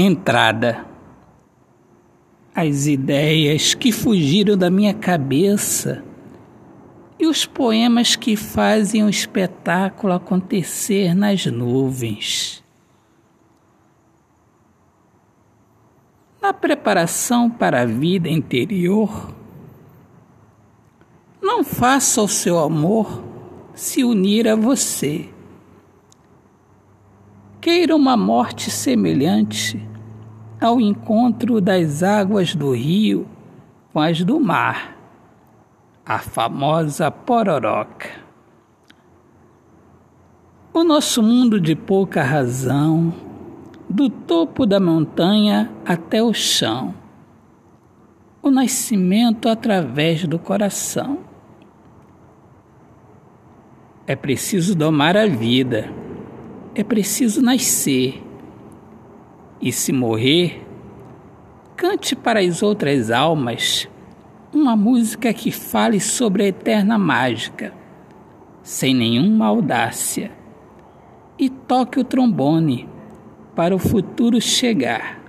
Entrada. As ideias que fugiram da minha cabeça e os poemas que fazem o espetáculo acontecer nas nuvens. Na preparação para a vida interior, não faça o seu amor se unir a você. Queira uma morte semelhante ao encontro das águas do rio com as do mar, a famosa pororoca. O nosso mundo de pouca razão, do topo da montanha até o chão, o nascimento através do coração. É preciso domar a vida é preciso nascer. E se morrer, cante para as outras almas uma música que fale sobre a eterna mágica, sem nenhuma audácia, e toque o trombone para o futuro chegar.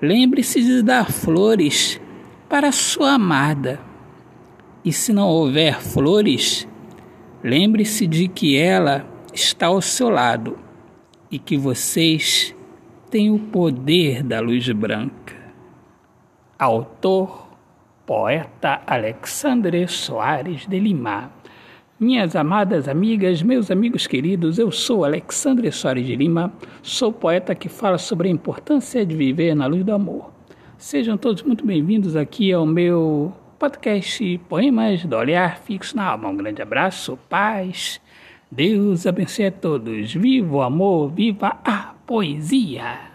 Lembre-se de dar flores para sua amada. E se não houver flores, lembre-se de que ela está ao seu lado e que vocês têm o poder da luz branca. Autor, poeta Alexandre Soares de Lima. Minhas amadas amigas, meus amigos queridos, eu sou Alexandre Soares de Lima, sou poeta que fala sobre a importância de viver na luz do amor. Sejam todos muito bem-vindos aqui ao meu podcast Poemas do Olhar Fixo na Alma. Um grande abraço, paz Deus abençoe a todos. Viva o amor, viva a poesia!